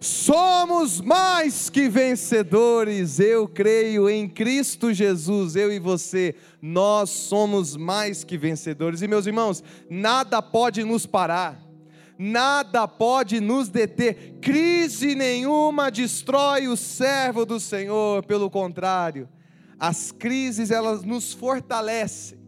Somos mais que vencedores. Eu creio em Cristo Jesus, eu e você, nós somos mais que vencedores. E meus irmãos, nada pode nos parar. Nada pode nos deter, crise nenhuma destrói o servo do Senhor, pelo contrário, as crises elas nos fortalecem,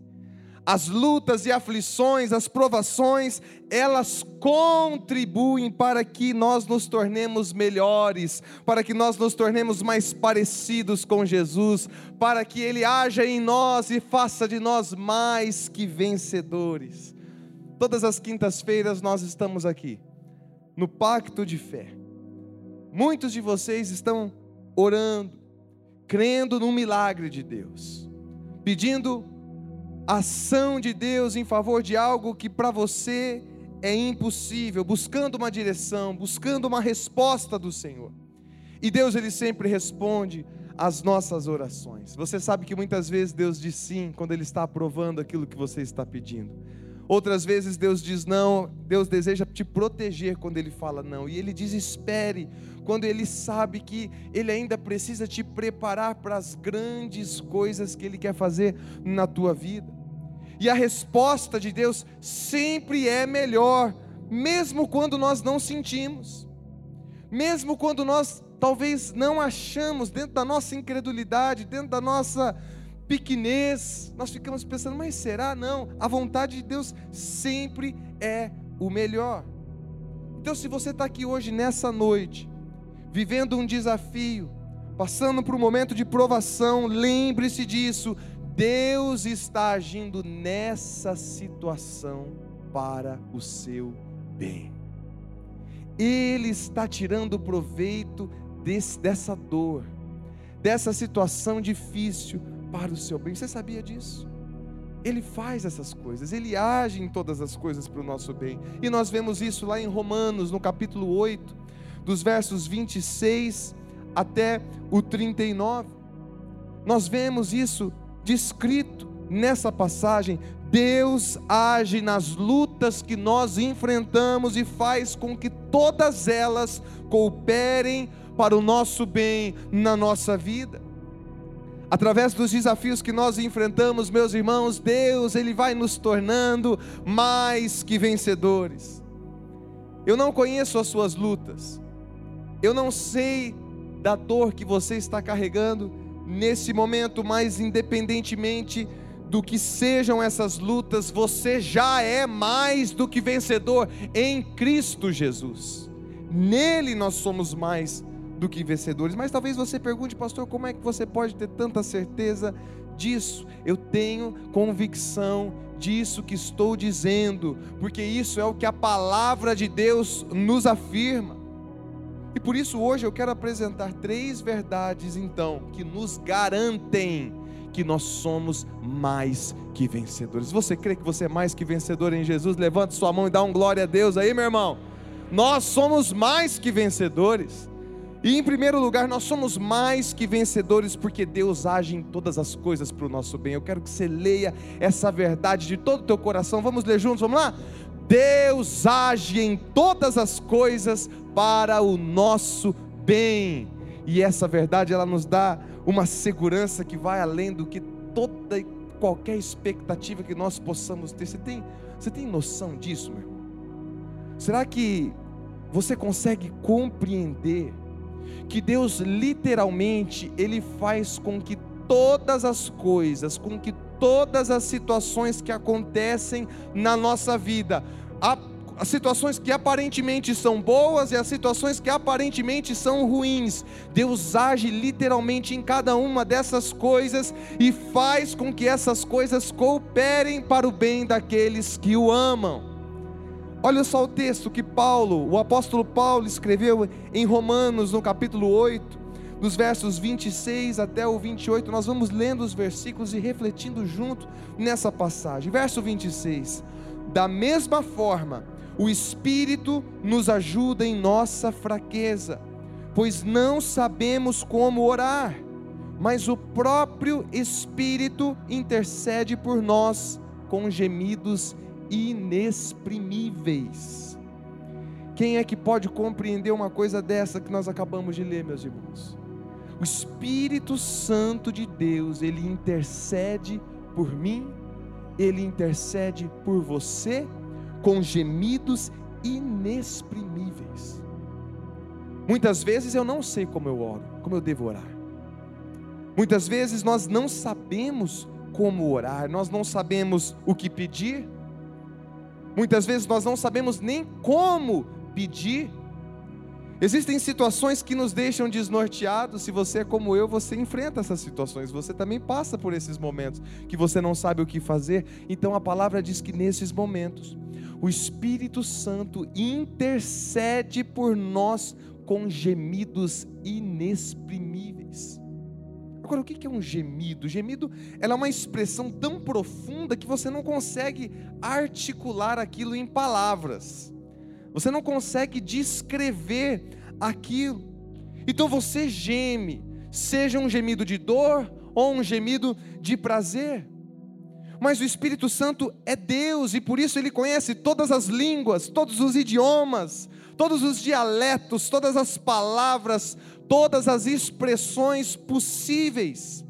as lutas e aflições, as provações, elas contribuem para que nós nos tornemos melhores, para que nós nos tornemos mais parecidos com Jesus, para que Ele haja em nós e faça de nós mais que vencedores. Todas as quintas-feiras nós estamos aqui, no pacto de fé. Muitos de vocês estão orando, crendo no milagre de Deus, pedindo ação de Deus em favor de algo que para você é impossível, buscando uma direção, buscando uma resposta do Senhor. E Deus ele sempre responde às nossas orações. Você sabe que muitas vezes Deus diz sim quando ele está aprovando aquilo que você está pedindo. Outras vezes Deus diz não, Deus deseja te proteger quando ele fala não, e ele diz espere quando ele sabe que ele ainda precisa te preparar para as grandes coisas que ele quer fazer na tua vida. E a resposta de Deus sempre é melhor, mesmo quando nós não sentimos, mesmo quando nós talvez não achamos, dentro da nossa incredulidade, dentro da nossa pequenez, nós ficamos pensando, mas será? Não, a vontade de Deus sempre é o melhor. Então, se você está aqui hoje, nessa noite, vivendo um desafio, passando por um momento de provação, lembre-se disso, Deus está agindo nessa situação para o seu bem. Ele está tirando proveito desse, dessa dor, dessa situação difícil para o seu bem. Você sabia disso? Ele faz essas coisas, ele age em todas as coisas para o nosso bem. E nós vemos isso lá em Romanos, no capítulo 8, dos versos 26 até o 39. Nós vemos isso descrito nessa passagem, Deus age nas lutas que nós enfrentamos e faz com que todas elas cooperem para o nosso bem na nossa vida. Através dos desafios que nós enfrentamos, meus irmãos, Deus, Ele vai nos tornando mais que vencedores. Eu não conheço as suas lutas, eu não sei da dor que você está carregando, nesse momento, mas independentemente do que sejam essas lutas, você já é mais do que vencedor em Cristo Jesus. Nele nós somos mais do que vencedores. Mas talvez você pergunte, pastor, como é que você pode ter tanta certeza disso? Eu tenho convicção disso que estou dizendo, porque isso é o que a palavra de Deus nos afirma. E por isso hoje eu quero apresentar três verdades, então, que nos garantem que nós somos mais que vencedores. Você crê que você é mais que vencedor em Jesus? Levante sua mão e dá um glória a Deus aí, meu irmão. Nós somos mais que vencedores. E em primeiro lugar, nós somos mais que vencedores porque Deus age em todas as coisas para o nosso bem. Eu quero que você leia essa verdade de todo o teu coração. Vamos ler juntos, vamos lá? Deus age em todas as coisas para o nosso bem. E essa verdade ela nos dá uma segurança que vai além do que toda e qualquer expectativa que nós possamos ter. Você tem, você tem noção disso, meu irmão? Será que você consegue compreender que Deus literalmente ele faz com que todas as coisas, com que todas as situações que acontecem na nossa vida, as situações que aparentemente são boas e as situações que aparentemente são ruins. Deus age literalmente em cada uma dessas coisas e faz com que essas coisas cooperem para o bem daqueles que o amam. Olha só o texto que Paulo, o apóstolo Paulo escreveu em Romanos, no capítulo 8, dos versos 26 até o 28, nós vamos lendo os versículos e refletindo junto nessa passagem. Verso 26. Da mesma forma, o Espírito nos ajuda em nossa fraqueza, pois não sabemos como orar, mas o próprio Espírito intercede por nós com gemidos inexprimíveis Quem é que pode compreender uma coisa dessa que nós acabamos de ler, meus irmãos? O Espírito Santo de Deus, ele intercede por mim, ele intercede por você com gemidos inexprimíveis. Muitas vezes eu não sei como eu oro, como eu devo orar. Muitas vezes nós não sabemos como orar, nós não sabemos o que pedir. Muitas vezes nós não sabemos nem como pedir. Existem situações que nos deixam desnorteados. Se você é como eu, você enfrenta essas situações. Você também passa por esses momentos que você não sabe o que fazer. Então a palavra diz que nesses momentos, o Espírito Santo intercede por nós com gemidos inexprimíveis. Agora, o que é um gemido? Gemido é uma expressão tão profunda que você não consegue articular aquilo em palavras. Você não consegue descrever aquilo. Então você geme, seja um gemido de dor ou um gemido de prazer. Mas o Espírito Santo é Deus e por isso ele conhece todas as línguas, todos os idiomas, todos os dialetos, todas as palavras, todas as expressões possíveis.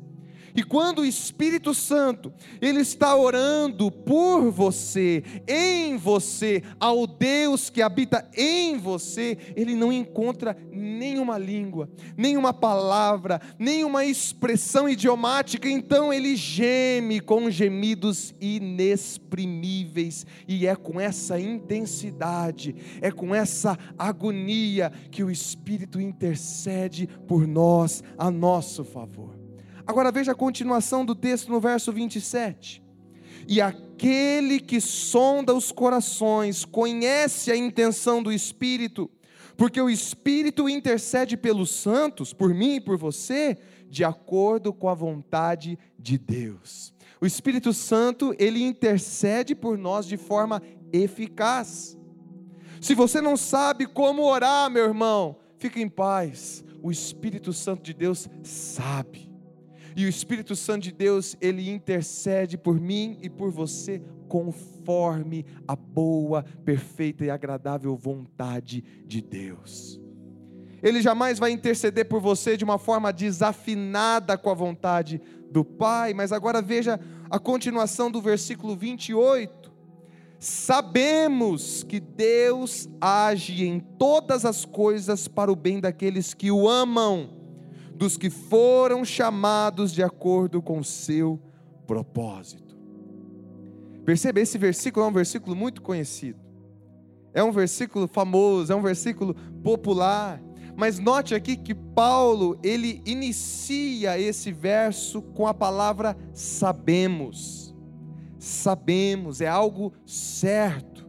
E quando o Espírito Santo, ele está orando por você, em você, ao Deus que habita em você, ele não encontra nenhuma língua, nenhuma palavra, nenhuma expressão idiomática, então ele geme com gemidos inexprimíveis, e é com essa intensidade, é com essa agonia que o Espírito intercede por nós a nosso favor. Agora veja a continuação do texto no verso 27. E aquele que sonda os corações conhece a intenção do Espírito, porque o Espírito intercede pelos santos, por mim e por você, de acordo com a vontade de Deus. O Espírito Santo, ele intercede por nós de forma eficaz. Se você não sabe como orar, meu irmão, fique em paz. O Espírito Santo de Deus sabe. E o Espírito Santo de Deus, ele intercede por mim e por você conforme a boa, perfeita e agradável vontade de Deus. Ele jamais vai interceder por você de uma forma desafinada com a vontade do Pai, mas agora veja a continuação do versículo 28. Sabemos que Deus age em todas as coisas para o bem daqueles que o amam dos que foram chamados de acordo com o seu propósito. Perceba, esse versículo é um versículo muito conhecido. É um versículo famoso, é um versículo popular. Mas note aqui que Paulo, ele inicia esse verso com a palavra sabemos. Sabemos, é algo certo.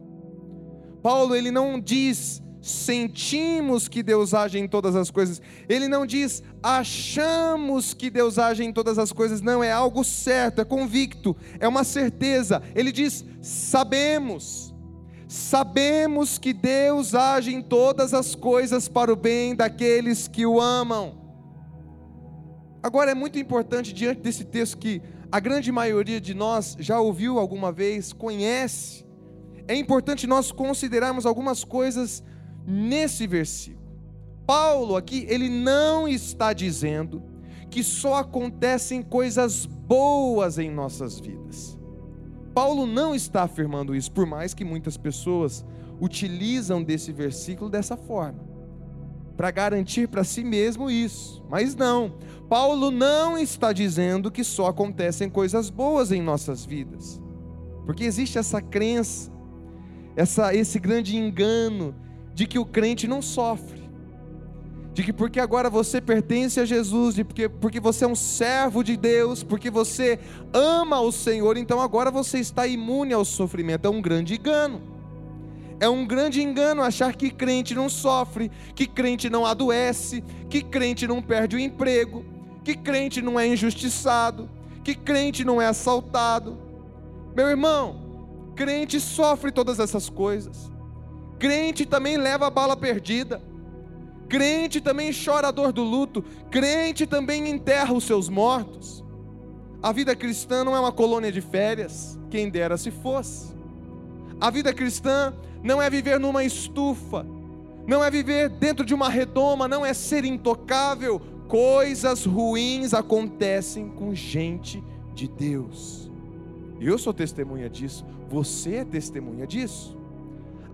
Paulo, ele não diz sentimos que Deus age em todas as coisas. Ele não diz achamos que Deus age em todas as coisas, não, é algo certo, é convicto, é uma certeza. Ele diz sabemos. Sabemos que Deus age em todas as coisas para o bem daqueles que o amam. Agora é muito importante diante desse texto que a grande maioria de nós já ouviu alguma vez, conhece. É importante nós considerarmos algumas coisas nesse versículo. Paulo aqui, ele não está dizendo que só acontecem coisas boas em nossas vidas. Paulo não está afirmando isso, por mais que muitas pessoas utilizam desse versículo dessa forma, para garantir para si mesmo isso. Mas não, Paulo não está dizendo que só acontecem coisas boas em nossas vidas, porque existe essa crença, essa, esse grande engano de que o crente não sofre, de que porque agora você pertence a Jesus, de porque, porque você é um servo de Deus, porque você ama o Senhor, então agora você está imune ao sofrimento. É um grande engano. É um grande engano achar que crente não sofre, que crente não adoece, que crente não perde o emprego, que crente não é injustiçado, que crente não é assaltado. Meu irmão, crente sofre todas essas coisas. Crente também leva a bala perdida. Crente também chora a dor do luto. Crente também enterra os seus mortos. A vida cristã não é uma colônia de férias, quem dera se fosse. A vida cristã não é viver numa estufa, não é viver dentro de uma redoma, não é ser intocável. Coisas ruins acontecem com gente de Deus. Eu sou testemunha disso, você é testemunha disso.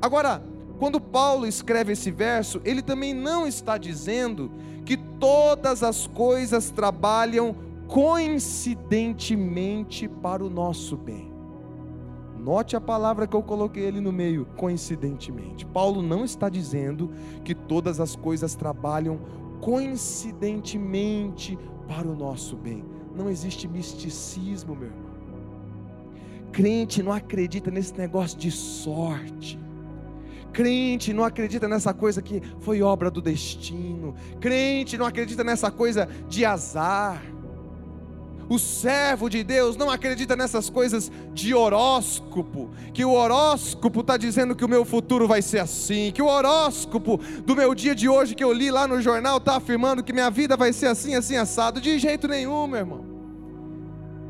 Agora, quando Paulo escreve esse verso, ele também não está dizendo que todas as coisas trabalham coincidentemente para o nosso bem. Note a palavra que eu coloquei ali no meio, coincidentemente. Paulo não está dizendo que todas as coisas trabalham coincidentemente para o nosso bem. Não existe misticismo, meu irmão. Crente não acredita nesse negócio de sorte. Crente não acredita nessa coisa que foi obra do destino. Crente não acredita nessa coisa de azar. O servo de Deus não acredita nessas coisas de horóscopo, que o horóscopo está dizendo que o meu futuro vai ser assim, que o horóscopo do meu dia de hoje que eu li lá no jornal está afirmando que minha vida vai ser assim, assim, assado. De jeito nenhum, meu irmão.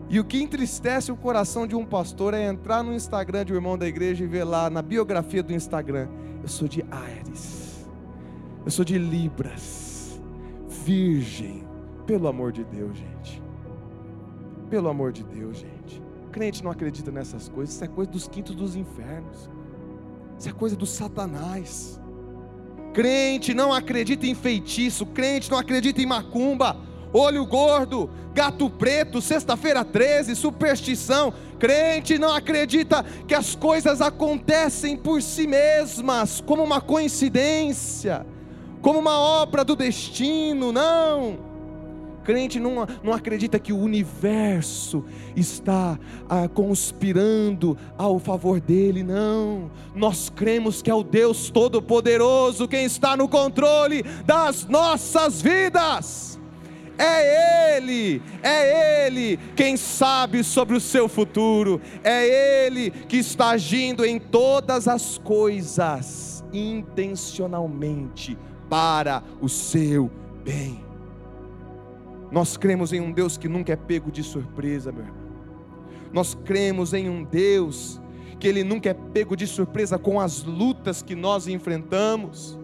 E o que entristece o coração de um pastor é entrar no Instagram de um irmão da igreja e ver lá na biografia do Instagram: eu sou de Ares, eu sou de Libras, virgem. Pelo amor de Deus, gente. Pelo amor de Deus, gente. Crente não acredita nessas coisas, isso é coisa dos quintos dos infernos, isso é coisa do Satanás. Crente não acredita em feitiço, crente não acredita em macumba olho gordo, gato preto, sexta-feira 13, superstição. Crente não acredita que as coisas acontecem por si mesmas, como uma coincidência, como uma obra do destino, não. Crente não, não acredita que o universo está ah, conspirando ao favor dele, não. Nós cremos que é o Deus Todo-Poderoso quem está no controle das nossas vidas. É Ele, é Ele quem sabe sobre o seu futuro, é Ele que está agindo em todas as coisas, intencionalmente, para o seu bem. Nós cremos em um Deus que nunca é pego de surpresa, meu irmão. Nós cremos em um Deus que Ele nunca é pego de surpresa com as lutas que nós enfrentamos.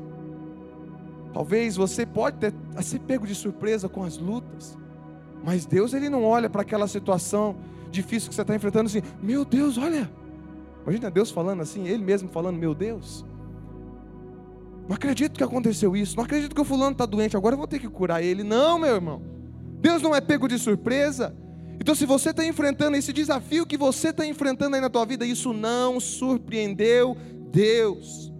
Talvez você pode ter ser pego de surpresa com as lutas, mas Deus ele não olha para aquela situação difícil que você está enfrentando assim, meu Deus, olha. Imagina Deus falando assim, Ele mesmo falando, meu Deus. Não acredito que aconteceu isso, não acredito que o fulano está doente, agora eu vou ter que curar ele. Não, meu irmão. Deus não é pego de surpresa. Então, se você está enfrentando esse desafio que você está enfrentando aí na tua vida, isso não surpreendeu Deus.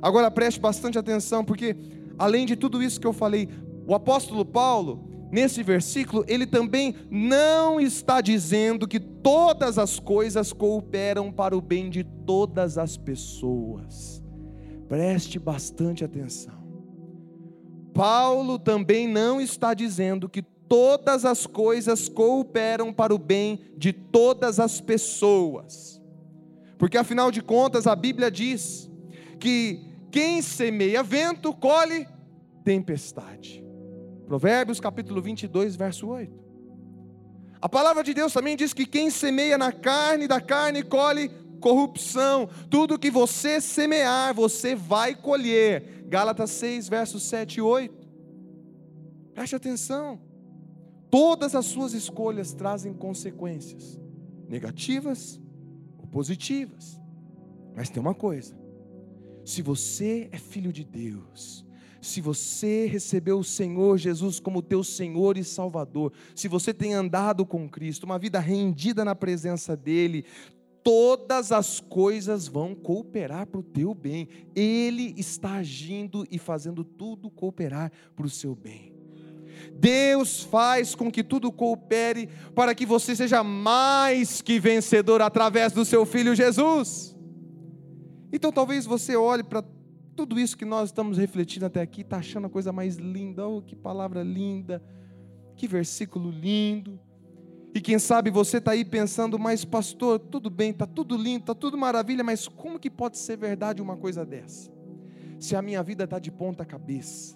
Agora preste bastante atenção, porque além de tudo isso que eu falei, o apóstolo Paulo, nesse versículo, ele também não está dizendo que todas as coisas cooperam para o bem de todas as pessoas. Preste bastante atenção. Paulo também não está dizendo que todas as coisas cooperam para o bem de todas as pessoas. Porque afinal de contas, a Bíblia diz que quem semeia vento, colhe tempestade. Provérbios capítulo 22, verso 8. A palavra de Deus também diz que quem semeia na carne, da carne colhe corrupção. Tudo que você semear, você vai colher. Gálatas 6, versos 7 e 8. Preste atenção. Todas as suas escolhas trazem consequências, negativas ou positivas. Mas tem uma coisa: se você é filho de Deus, se você recebeu o Senhor Jesus como teu Senhor e Salvador, se você tem andado com Cristo, uma vida rendida na presença dEle, todas as coisas vão cooperar para o teu bem. Ele está agindo e fazendo tudo cooperar para o seu bem. Deus faz com que tudo coopere para que você seja mais que vencedor através do seu filho Jesus. Então talvez você olhe para tudo isso que nós estamos refletindo até aqui, está achando a coisa mais linda, oh, que palavra linda, que versículo lindo. E quem sabe você está aí pensando, mas pastor, tudo bem, está tudo lindo, está tudo maravilha, mas como que pode ser verdade uma coisa dessa? Se a minha vida está de ponta cabeça,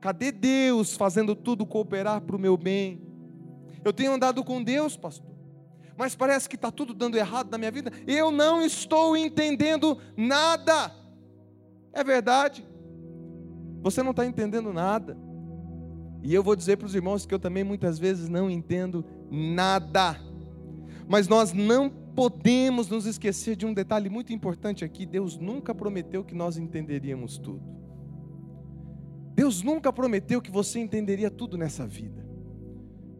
cadê Deus fazendo tudo cooperar para o meu bem? Eu tenho andado com Deus, pastor mas parece que está tudo dando errado na minha vida, eu não estou entendendo nada. É verdade, Você não está entendendo nada. E eu vou dizer para os irmãos que eu também muitas vezes não entendo nada. Mas nós não podemos nos esquecer de um detalhe muito importante aqui: Deus nunca prometeu que nós entenderíamos tudo. Deus nunca prometeu que você entenderia tudo nessa vida.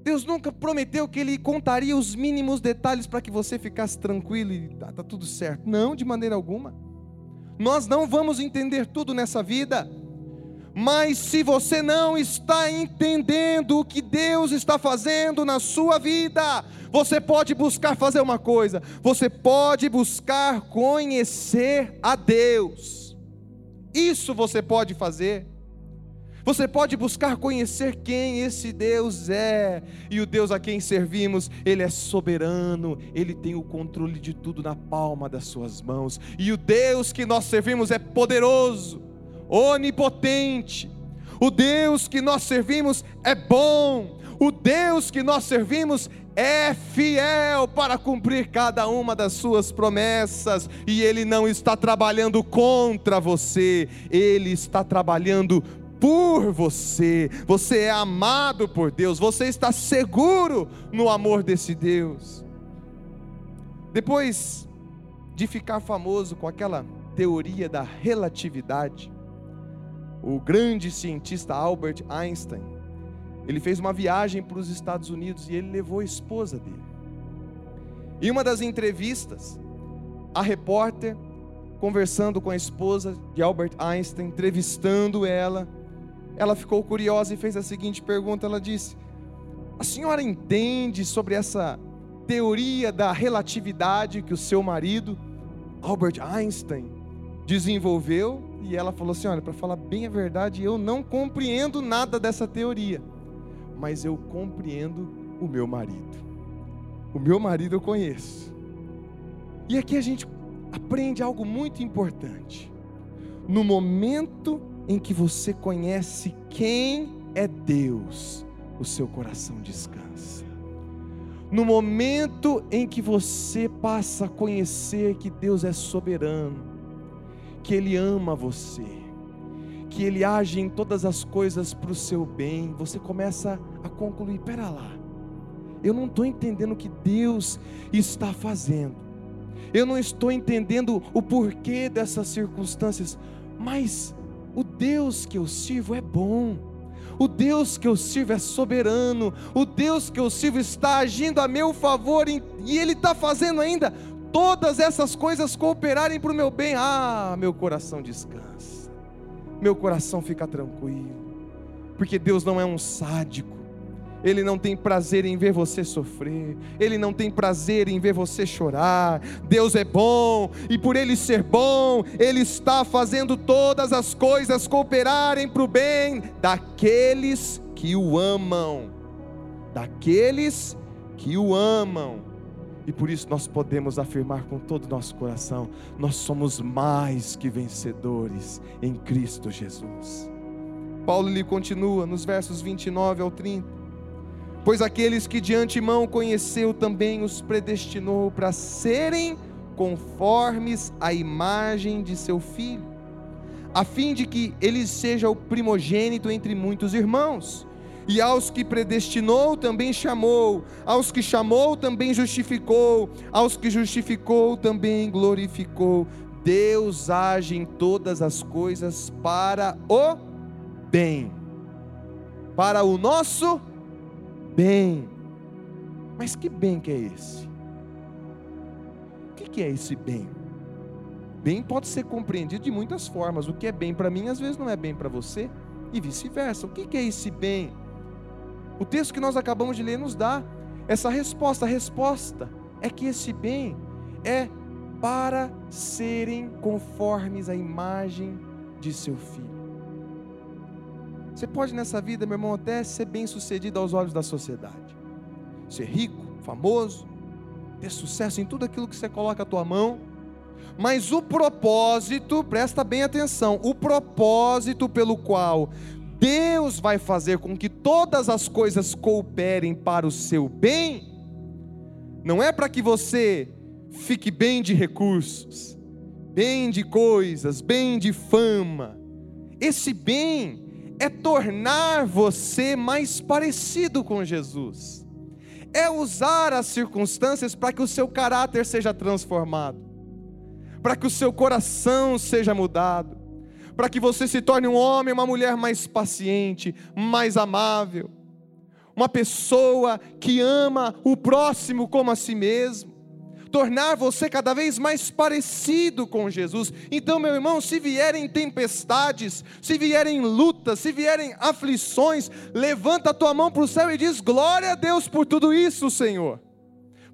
Deus nunca prometeu que Ele contaria os mínimos detalhes para que você ficasse tranquilo e tá, tá tudo certo. Não, de maneira alguma. Nós não vamos entender tudo nessa vida. Mas se você não está entendendo o que Deus está fazendo na sua vida, você pode buscar fazer uma coisa: você pode buscar conhecer a Deus. Isso você pode fazer. Você pode buscar conhecer quem esse Deus é, e o Deus a quem servimos, Ele é soberano, Ele tem o controle de tudo na palma das Suas mãos, e o Deus que nós servimos é poderoso, onipotente. O Deus que nós servimos é bom. O Deus que nós servimos é fiel para cumprir cada uma das suas promessas, e Ele não está trabalhando contra você, Ele está trabalhando por você. Você é amado por Deus, você está seguro no amor desse Deus. Depois de ficar famoso com aquela teoria da relatividade, o grande cientista Albert Einstein, ele fez uma viagem para os Estados Unidos e ele levou a esposa dele. Em uma das entrevistas, a repórter, conversando com a esposa de Albert Einstein, entrevistando ela, ela ficou curiosa e fez a seguinte pergunta: ela disse, A senhora entende sobre essa teoria da relatividade que o seu marido, Albert Einstein, desenvolveu? E ela falou assim: Olha, para falar bem a verdade, eu não compreendo nada dessa teoria, mas eu compreendo o meu marido. O meu marido eu conheço. E aqui a gente aprende algo muito importante. No momento em que você conhece quem é Deus, o seu coração descansa. No momento em que você passa a conhecer que Deus é soberano, que Ele ama você, que Ele age em todas as coisas para o seu bem, você começa a concluir: pera lá, eu não estou entendendo o que Deus está fazendo, eu não estou entendendo o porquê dessas circunstâncias, mas o Deus que eu sirvo é bom. O Deus que eu sirvo é soberano. O Deus que eu sirvo está agindo a meu favor e Ele está fazendo ainda todas essas coisas cooperarem para o meu bem. Ah, meu coração descansa. Meu coração fica tranquilo. Porque Deus não é um sádico. Ele não tem prazer em ver você sofrer, Ele não tem prazer em ver você chorar. Deus é bom, e por Ele ser bom, Ele está fazendo todas as coisas cooperarem para o bem daqueles que o amam. Daqueles que o amam. E por isso nós podemos afirmar com todo o nosso coração: nós somos mais que vencedores em Cristo Jesus. Paulo lhe continua nos versos 29 ao 30. Pois aqueles que de antemão conheceu também os predestinou para serem conformes à imagem de seu filho, a fim de que ele seja o primogênito entre muitos irmãos. E aos que predestinou também chamou, aos que chamou também justificou, aos que justificou também glorificou. Deus age em todas as coisas para o bem, para o nosso bem bem. Mas que bem que é esse? O que é esse bem? Bem pode ser compreendido de muitas formas. O que é bem para mim, às vezes não é bem para você, e vice-versa. O que é esse bem? O texto que nós acabamos de ler nos dá essa resposta. A resposta é que esse bem é para serem conformes à imagem de seu filho. Você pode nessa vida, meu irmão, até ser bem sucedido aos olhos da sociedade. Ser rico, famoso, ter sucesso em tudo aquilo que você coloca a tua mão. Mas o propósito, presta bem atenção, o propósito pelo qual Deus vai fazer com que todas as coisas cooperem para o seu bem, não é para que você fique bem de recursos, bem de coisas, bem de fama, esse bem é tornar você mais parecido com Jesus, é usar as circunstâncias para que o seu caráter seja transformado, para que o seu coração seja mudado, para que você se torne um homem, uma mulher mais paciente, mais amável, uma pessoa que ama o próximo como a si mesmo tornar você cada vez mais parecido com Jesus. Então, meu irmão, se vierem tempestades, se vierem lutas, se vierem aflições, levanta a tua mão para o céu e diz: Glória a Deus por tudo isso, Senhor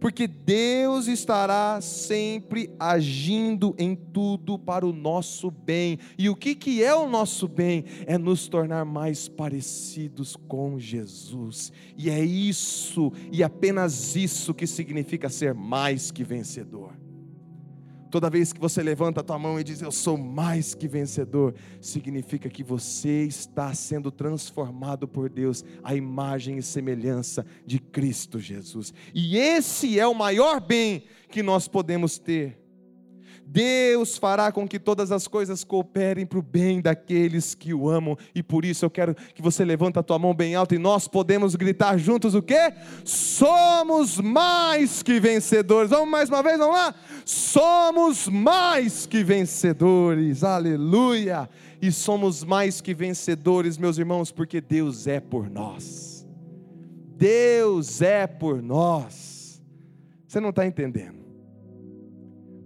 porque Deus estará sempre agindo em tudo para o nosso bem. E o que, que é o nosso bem? É nos tornar mais parecidos com Jesus. E é isso, e apenas isso, que significa ser mais que vencedor. Toda vez que você levanta a tua mão e diz eu sou mais que vencedor, significa que você está sendo transformado por Deus à imagem e semelhança de Cristo Jesus. E esse é o maior bem que nós podemos ter. Deus fará com que todas as coisas cooperem para o bem daqueles que o amam, e por isso eu quero que você levanta a tua mão bem alta e nós podemos gritar juntos o quê? Somos mais que vencedores. Vamos mais uma vez, vamos lá? Somos mais que vencedores. Aleluia! E somos mais que vencedores, meus irmãos, porque Deus é por nós. Deus é por nós. Você não está entendendo?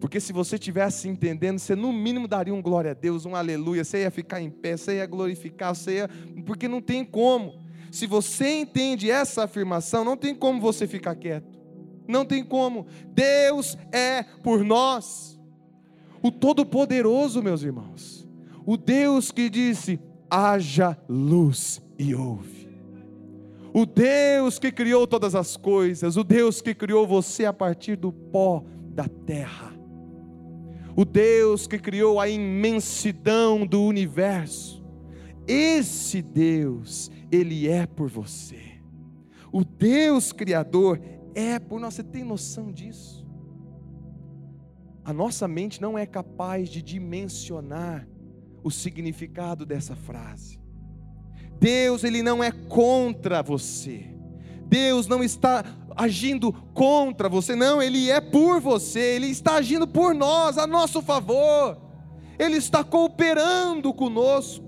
Porque se você tivesse entendendo, você no mínimo daria um glória a Deus, um aleluia, você ia ficar em pé, você ia glorificar, você ia. Porque não tem como. Se você entende essa afirmação, não tem como você ficar quieto. Não tem como. Deus é por nós. O Todo-Poderoso, meus irmãos. O Deus que disse: haja luz e ouve. O Deus que criou todas as coisas, o Deus que criou você a partir do pó da terra o Deus que criou a imensidão do universo. Esse Deus, Ele é por você. O Deus Criador é por nós. Você tem noção disso? A nossa mente não é capaz de dimensionar o significado dessa frase. Deus, Ele não é contra você. Deus não está agindo contra você, não, Ele é por você, Ele está agindo por nós, a nosso favor, Ele está cooperando conosco.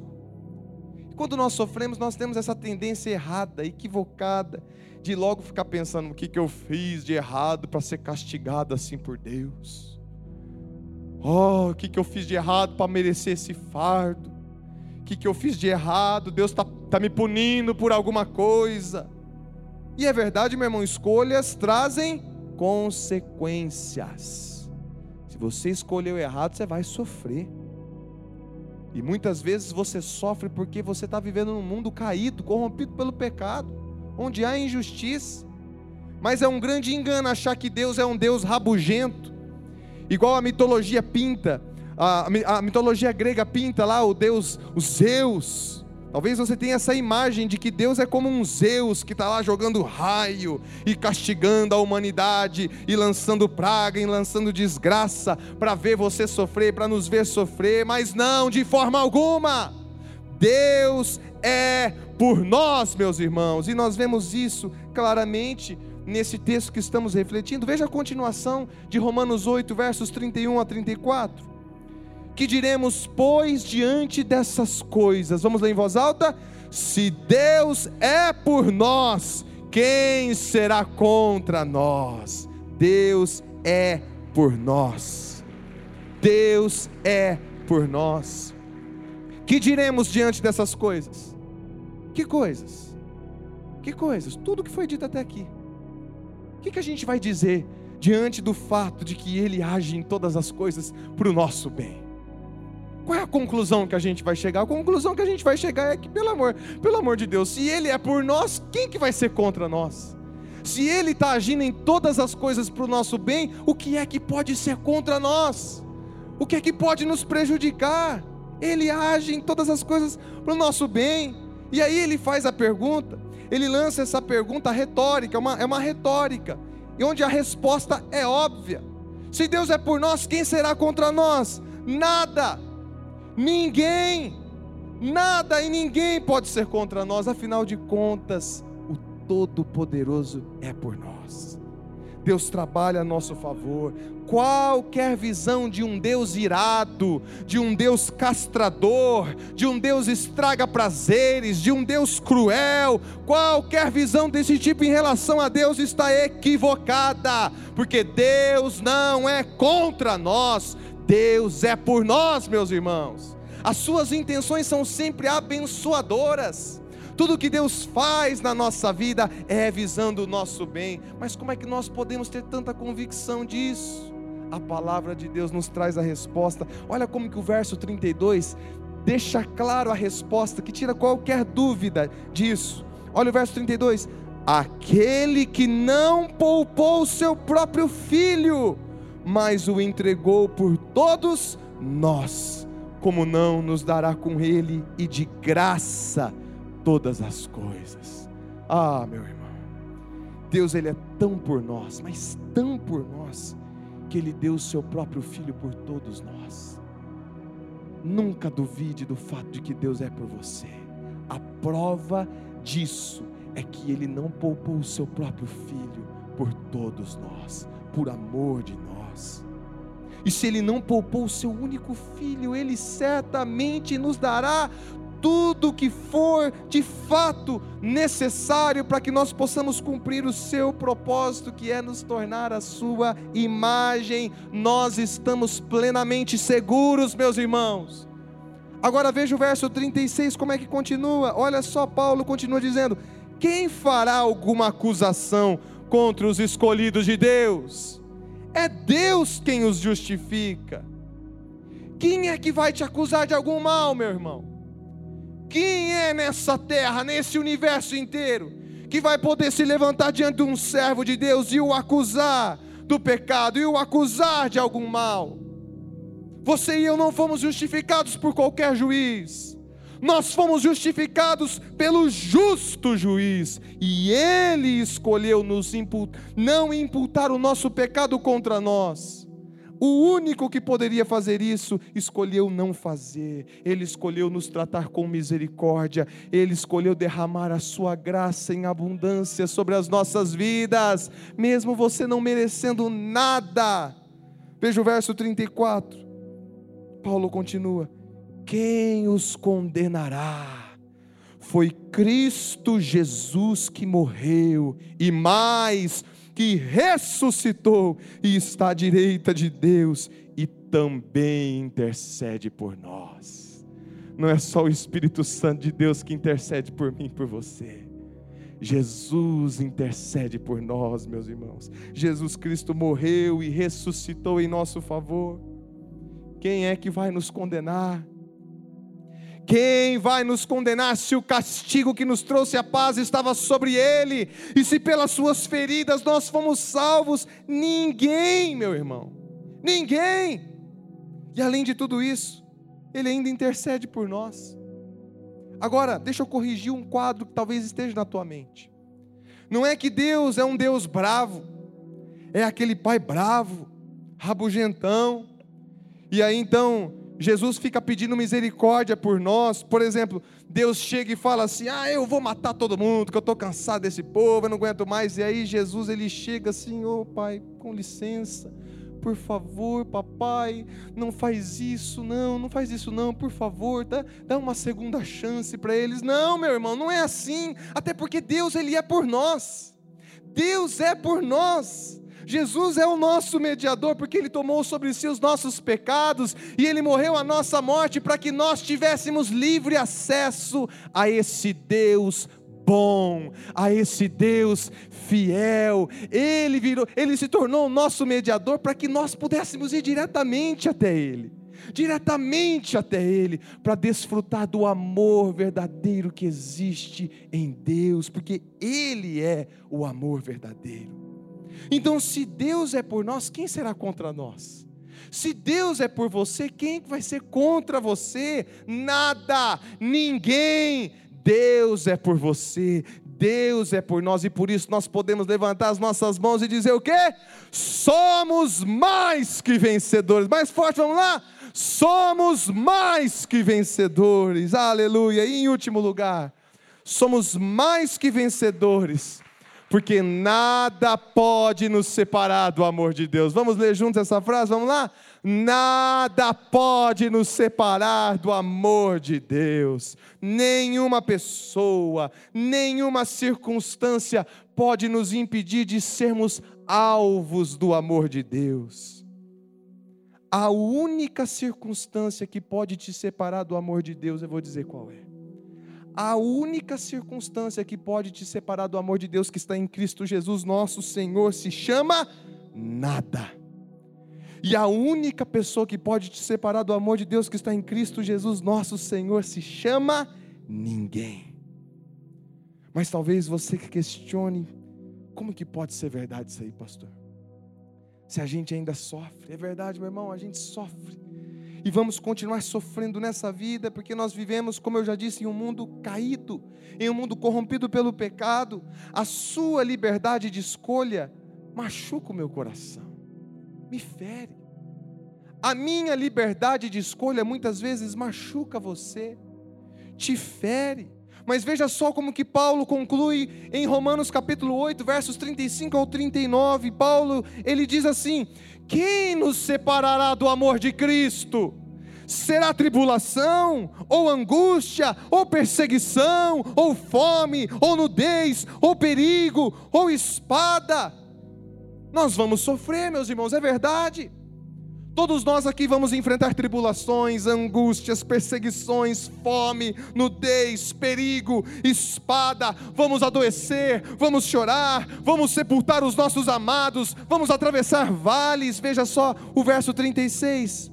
Quando nós sofremos, nós temos essa tendência errada, equivocada, de logo ficar pensando: o que, que eu fiz de errado para ser castigado assim por Deus? Oh, o que, que eu fiz de errado para merecer esse fardo? O que, que eu fiz de errado? Deus está tá me punindo por alguma coisa. E é verdade, meu irmão, escolhas trazem consequências. Se você escolheu errado, você vai sofrer. E muitas vezes você sofre porque você está vivendo num mundo caído, corrompido pelo pecado, onde há injustiça. Mas é um grande engano achar que Deus é um Deus rabugento, igual a mitologia pinta, a, a mitologia grega pinta lá o Deus, os Zeus Talvez você tenha essa imagem de que Deus é como um Zeus que está lá jogando raio e castigando a humanidade e lançando praga e lançando desgraça para ver você sofrer, para nos ver sofrer, mas não, de forma alguma. Deus é por nós, meus irmãos, e nós vemos isso claramente nesse texto que estamos refletindo. Veja a continuação de Romanos 8, versos 31 a 34. Que diremos, pois, diante dessas coisas? Vamos ler em voz alta? Se Deus é por nós, quem será contra nós? Deus é por nós. Deus é por nós. Que diremos diante dessas coisas? Que coisas? Que coisas? Tudo que foi dito até aqui. O que, que a gente vai dizer diante do fato de que Ele age em todas as coisas para o nosso bem? Qual é a conclusão que a gente vai chegar? A conclusão que a gente vai chegar é que, pelo amor, pelo amor de Deus, se Ele é por nós, quem que vai ser contra nós? Se Ele está agindo em todas as coisas para o nosso bem, o que é que pode ser contra nós? O que é que pode nos prejudicar? Ele age em todas as coisas para o nosso bem. E aí ele faz a pergunta, ele lança essa pergunta retórica, é uma, é uma retórica, e onde a resposta é óbvia. Se Deus é por nós, quem será contra nós? Nada. Ninguém. Nada e ninguém pode ser contra nós, afinal de contas, o Todo-Poderoso é por nós. Deus trabalha a nosso favor. Qualquer visão de um Deus irado, de um Deus castrador, de um Deus estraga prazeres, de um Deus cruel, qualquer visão desse tipo em relação a Deus está equivocada, porque Deus não é contra nós, Deus é por nós, meus irmãos. As suas intenções são sempre abençoadoras. Tudo que Deus faz na nossa vida é visando o nosso bem. Mas como é que nós podemos ter tanta convicção disso? A palavra de Deus nos traz a resposta. Olha como que o verso 32 deixa claro a resposta, que tira qualquer dúvida disso. Olha o verso 32: Aquele que não poupou o seu próprio filho, mas o entregou por todos nós, como não nos dará com ele e de graça todas as coisas. Ah, meu irmão, Deus ele é tão por nós, mas tão por nós, que ele deu o seu próprio filho por todos nós. Nunca duvide do fato de que Deus é por você. A prova disso é que ele não poupou o seu próprio filho por todos nós, por amor de nós. E se ele não poupou o seu único filho, ele certamente nos dará tudo que for de fato necessário para que nós possamos cumprir o seu propósito, que é nos tornar a sua imagem. Nós estamos plenamente seguros, meus irmãos. Agora veja o verso 36, como é que continua? Olha só, Paulo continua dizendo: Quem fará alguma acusação contra os escolhidos de Deus? É Deus quem os justifica. Quem é que vai te acusar de algum mal, meu irmão? Quem é nessa terra, nesse universo inteiro, que vai poder se levantar diante de um servo de Deus e o acusar do pecado e o acusar de algum mal? Você e eu não fomos justificados por qualquer juiz. Nós fomos justificados pelo justo juiz, e ele escolheu nos não imputar o nosso pecado contra nós. O único que poderia fazer isso escolheu não fazer. Ele escolheu nos tratar com misericórdia. Ele escolheu derramar a sua graça em abundância sobre as nossas vidas, mesmo você não merecendo nada. Veja o verso 34. Paulo continua: Quem os condenará? Foi Cristo Jesus que morreu, e mais, que ressuscitou e está à direita de Deus e também intercede por nós. Não é só o Espírito Santo de Deus que intercede por mim e por você. Jesus intercede por nós, meus irmãos. Jesus Cristo morreu e ressuscitou em nosso favor. Quem é que vai nos condenar? Quem vai nos condenar se o castigo que nos trouxe a paz estava sobre ele? E se pelas suas feridas nós fomos salvos? Ninguém, meu irmão. Ninguém. E além de tudo isso, ele ainda intercede por nós. Agora, deixa eu corrigir um quadro que talvez esteja na tua mente. Não é que Deus é um Deus bravo, é aquele pai bravo, rabugentão, e aí então Jesus fica pedindo misericórdia por nós. Por exemplo, Deus chega e fala assim: "Ah, eu vou matar todo mundo, que eu estou cansado desse povo, eu não aguento mais". E aí Jesus ele chega assim: "Ô oh, Pai, com licença, por favor, papai, não faz isso, não, não faz isso não, por favor, dá, dá uma segunda chance para eles". Não, meu irmão, não é assim. Até porque Deus ele é por nós. Deus é por nós. Jesus é o nosso mediador, porque Ele tomou sobre si os nossos pecados e Ele morreu a nossa morte para que nós tivéssemos livre acesso a esse Deus bom, a esse Deus fiel. Ele virou, ele se tornou o nosso mediador para que nós pudéssemos ir diretamente até Ele. Diretamente até Ele, para desfrutar do amor verdadeiro que existe em Deus, porque Ele é o amor verdadeiro. Então, se Deus é por nós, quem será contra nós? Se Deus é por você, quem vai ser contra você? Nada, ninguém. Deus é por você, Deus é por nós e por isso nós podemos levantar as nossas mãos e dizer o quê? Somos mais que vencedores. Mais forte, vamos lá? Somos mais que vencedores. Aleluia. E em último lugar, somos mais que vencedores, porque nada pode nos separar do amor de Deus. Vamos ler juntos essa frase? Vamos lá? Nada pode nos separar do amor de Deus. Nenhuma pessoa, nenhuma circunstância pode nos impedir de sermos alvos do amor de Deus. A única circunstância que pode te separar do amor de Deus, eu vou dizer qual é. A única circunstância que pode te separar do amor de Deus que está em Cristo Jesus, nosso Senhor, se chama nada. E a única pessoa que pode te separar do amor de Deus que está em Cristo Jesus, nosso Senhor, se chama ninguém. Mas talvez você que questione, como que pode ser verdade isso aí, pastor? Se a gente ainda sofre, é verdade, meu irmão, a gente sofre. E vamos continuar sofrendo nessa vida, porque nós vivemos, como eu já disse, em um mundo caído, em um mundo corrompido pelo pecado. A sua liberdade de escolha machuca o meu coração me fere. A minha liberdade de escolha muitas vezes machuca você, te fere. Mas veja só como que Paulo conclui em Romanos capítulo 8, versos 35 ao 39. Paulo, ele diz assim: Quem nos separará do amor de Cristo? Será tribulação, ou angústia, ou perseguição, ou fome, ou nudez, ou perigo, ou espada? Nós vamos sofrer, meus irmãos, é verdade. Todos nós aqui vamos enfrentar tribulações, angústias, perseguições, fome, nudez, perigo, espada. Vamos adoecer, vamos chorar, vamos sepultar os nossos amados, vamos atravessar vales. Veja só o verso 36.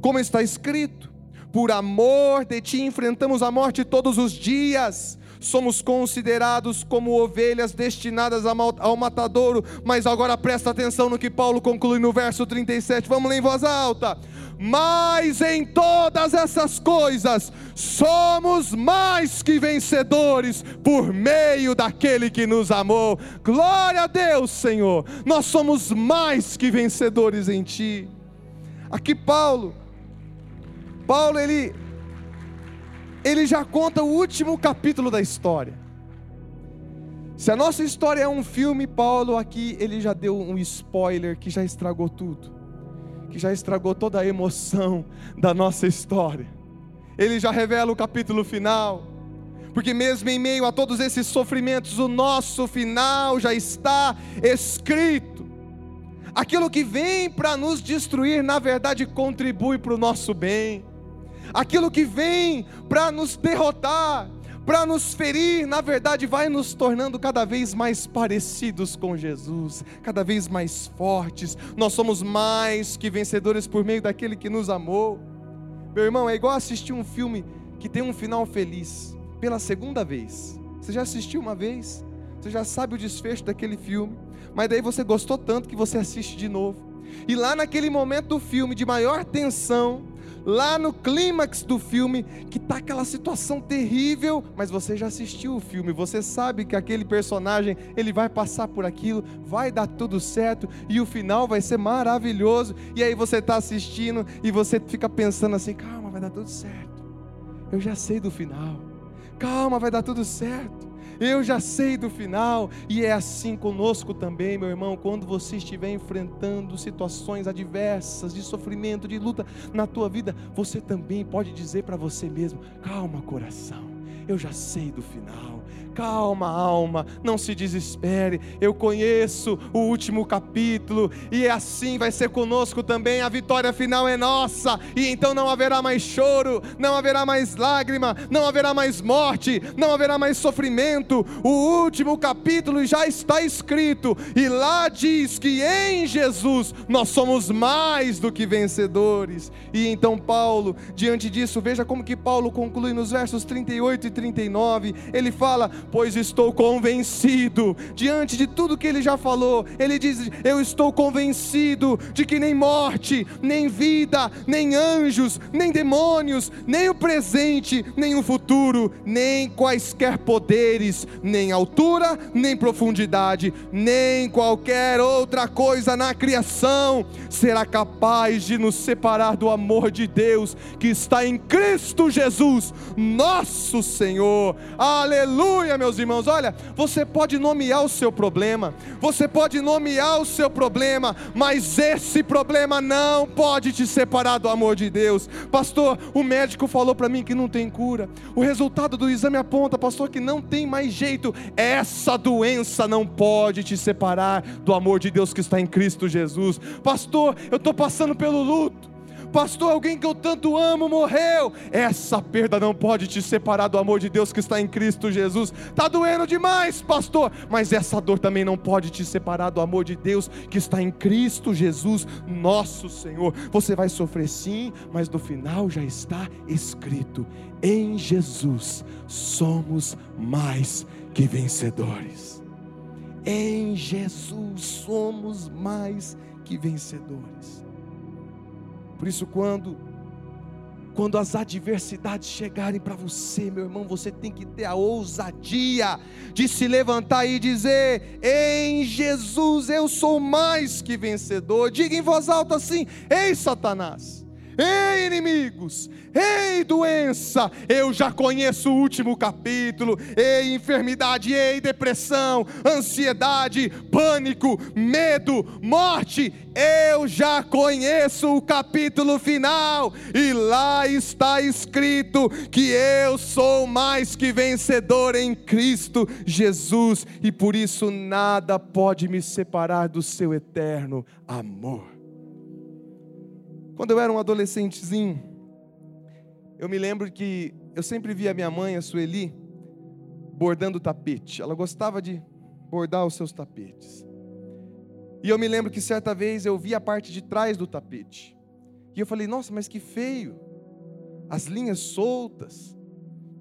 Como está escrito: Por amor de ti enfrentamos a morte todos os dias somos considerados como ovelhas destinadas ao matadouro. Mas agora presta atenção no que Paulo conclui no verso 37. Vamos ler em voz alta. Mas em todas essas coisas somos mais que vencedores por meio daquele que nos amou. Glória a Deus, Senhor. Nós somos mais que vencedores em ti. Aqui Paulo Paulo ele ele já conta o último capítulo da história. Se a nossa história é um filme, Paulo aqui ele já deu um spoiler que já estragou tudo, que já estragou toda a emoção da nossa história. Ele já revela o capítulo final, porque mesmo em meio a todos esses sofrimentos, o nosso final já está escrito. Aquilo que vem para nos destruir, na verdade, contribui para o nosso bem aquilo que vem para nos derrotar, para nos ferir, na verdade vai nos tornando cada vez mais parecidos com Jesus, cada vez mais fortes. Nós somos mais que vencedores por meio daquele que nos amou. Meu irmão, é igual assistir um filme que tem um final feliz pela segunda vez. Você já assistiu uma vez? Você já sabe o desfecho daquele filme, mas daí você gostou tanto que você assiste de novo. E lá naquele momento do filme de maior tensão, lá no clímax do filme, que está aquela situação terrível, mas você já assistiu o filme, você sabe que aquele personagem, ele vai passar por aquilo, vai dar tudo certo, e o final vai ser maravilhoso, e aí você está assistindo, e você fica pensando assim, calma, vai dar tudo certo, eu já sei do final, calma, vai dar tudo certo, eu já sei do final, e é assim conosco também, meu irmão, quando você estiver enfrentando situações adversas, de sofrimento, de luta na tua vida, você também pode dizer para você mesmo: calma, coração, eu já sei do final. Calma, alma, não se desespere. Eu conheço o último capítulo e assim vai ser conosco também. A vitória final é nossa e então não haverá mais choro, não haverá mais lágrima, não haverá mais morte, não haverá mais sofrimento. O último capítulo já está escrito e lá diz que em Jesus nós somos mais do que vencedores. E então Paulo, diante disso, veja como que Paulo conclui nos versos 38 e 39, ele fala: Pois estou convencido, diante de tudo que ele já falou, ele diz: Eu estou convencido de que nem morte, nem vida, nem anjos, nem demônios, nem o presente, nem o futuro, nem quaisquer poderes, nem altura, nem profundidade, nem qualquer outra coisa na criação será capaz de nos separar do amor de Deus que está em Cristo Jesus, nosso Senhor. Aleluia, meus irmãos. Olha, você pode nomear o seu problema, você pode nomear o seu problema, mas esse problema não pode te separar do amor de Deus. Pastor, o médico falou para mim que não tem cura. O resultado do exame aponta, pastor, que não tem mais jeito. Essa doença não pode te separar do amor de Deus que está em Cristo Jesus. Pastor, eu estou passando pelo luto. Pastor, alguém que eu tanto amo morreu. Essa perda não pode te separar do amor de Deus que está em Cristo Jesus. Está doendo demais, pastor, mas essa dor também não pode te separar do amor de Deus que está em Cristo Jesus, nosso Senhor. Você vai sofrer sim, mas no final já está escrito: em Jesus somos mais que vencedores. Em Jesus somos mais que vencedores. Por isso, quando quando as adversidades chegarem para você, meu irmão, você tem que ter a ousadia de se levantar e dizer: Em Jesus eu sou mais que vencedor. Diga em voz alta assim: Ei, Satanás, ei, inimigos, Ei, doença, eu já conheço o último capítulo. Ei, enfermidade, ei, depressão, ansiedade, pânico, medo, morte. Eu já conheço o capítulo final. E lá está escrito que eu sou mais que vencedor em Cristo Jesus. E por isso nada pode me separar do seu eterno amor. Quando eu era um adolescentezinho, eu me lembro que eu sempre via minha mãe, a Sueli, bordando tapete. Ela gostava de bordar os seus tapetes. E eu me lembro que certa vez eu vi a parte de trás do tapete. E eu falei: "Nossa, mas que feio. As linhas soltas,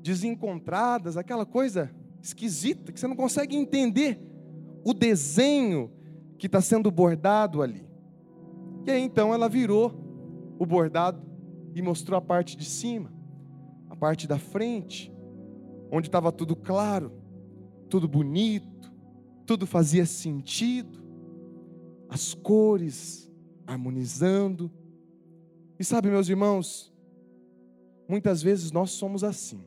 desencontradas, aquela coisa esquisita que você não consegue entender o desenho que está sendo bordado ali. E aí então ela virou o bordado e mostrou a parte de cima, a parte da frente, onde estava tudo claro, tudo bonito, tudo fazia sentido, as cores harmonizando. E sabe, meus irmãos, muitas vezes nós somos assim,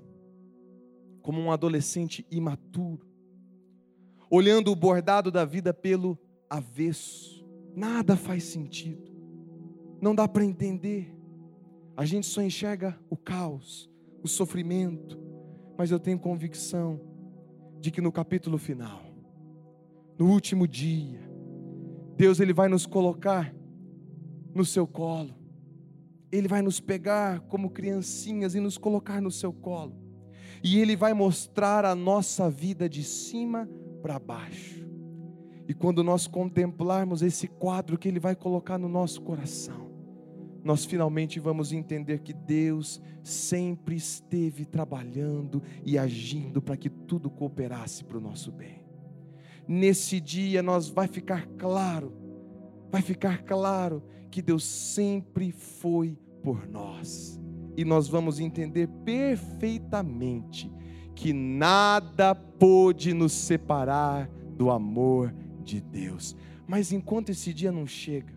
como um adolescente imaturo, olhando o bordado da vida pelo avesso, nada faz sentido, não dá para entender a gente só enxerga o caos, o sofrimento, mas eu tenho convicção de que no capítulo final, no último dia, Deus ele vai nos colocar no seu colo. Ele vai nos pegar como criancinhas e nos colocar no seu colo. E ele vai mostrar a nossa vida de cima para baixo. E quando nós contemplarmos esse quadro que ele vai colocar no nosso coração, nós finalmente vamos entender que Deus sempre esteve trabalhando e agindo para que tudo cooperasse para o nosso bem. Nesse dia nós vai ficar claro, vai ficar claro que Deus sempre foi por nós. E nós vamos entender perfeitamente que nada pôde nos separar do amor de Deus. Mas enquanto esse dia não chega,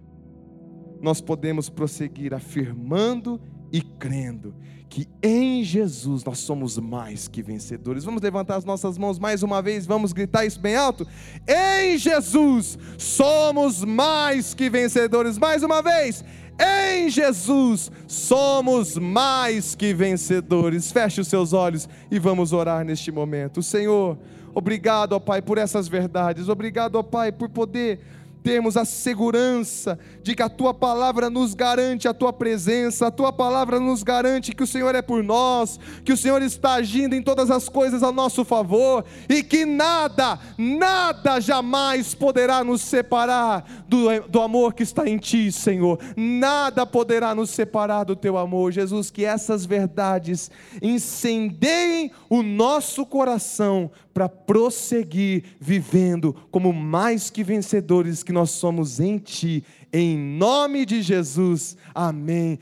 nós podemos prosseguir afirmando e crendo que em Jesus nós somos mais que vencedores. Vamos levantar as nossas mãos mais uma vez, vamos gritar isso bem alto. Em Jesus somos mais que vencedores. Mais uma vez. Em Jesus somos mais que vencedores. Feche os seus olhos e vamos orar neste momento. Senhor, obrigado, ó Pai, por essas verdades. Obrigado, ó Pai, por poder termos a segurança de que a tua palavra nos garante a tua presença, a tua palavra nos garante que o Senhor é por nós, que o Senhor está agindo em todas as coisas a nosso favor e que nada, nada jamais poderá nos separar do, do amor que está em ti, Senhor. Nada poderá nos separar do teu amor, Jesus. Que essas verdades incendeiem o nosso coração para prosseguir vivendo como mais que vencedores que nós somos em Ti, em nome de Jesus, amém.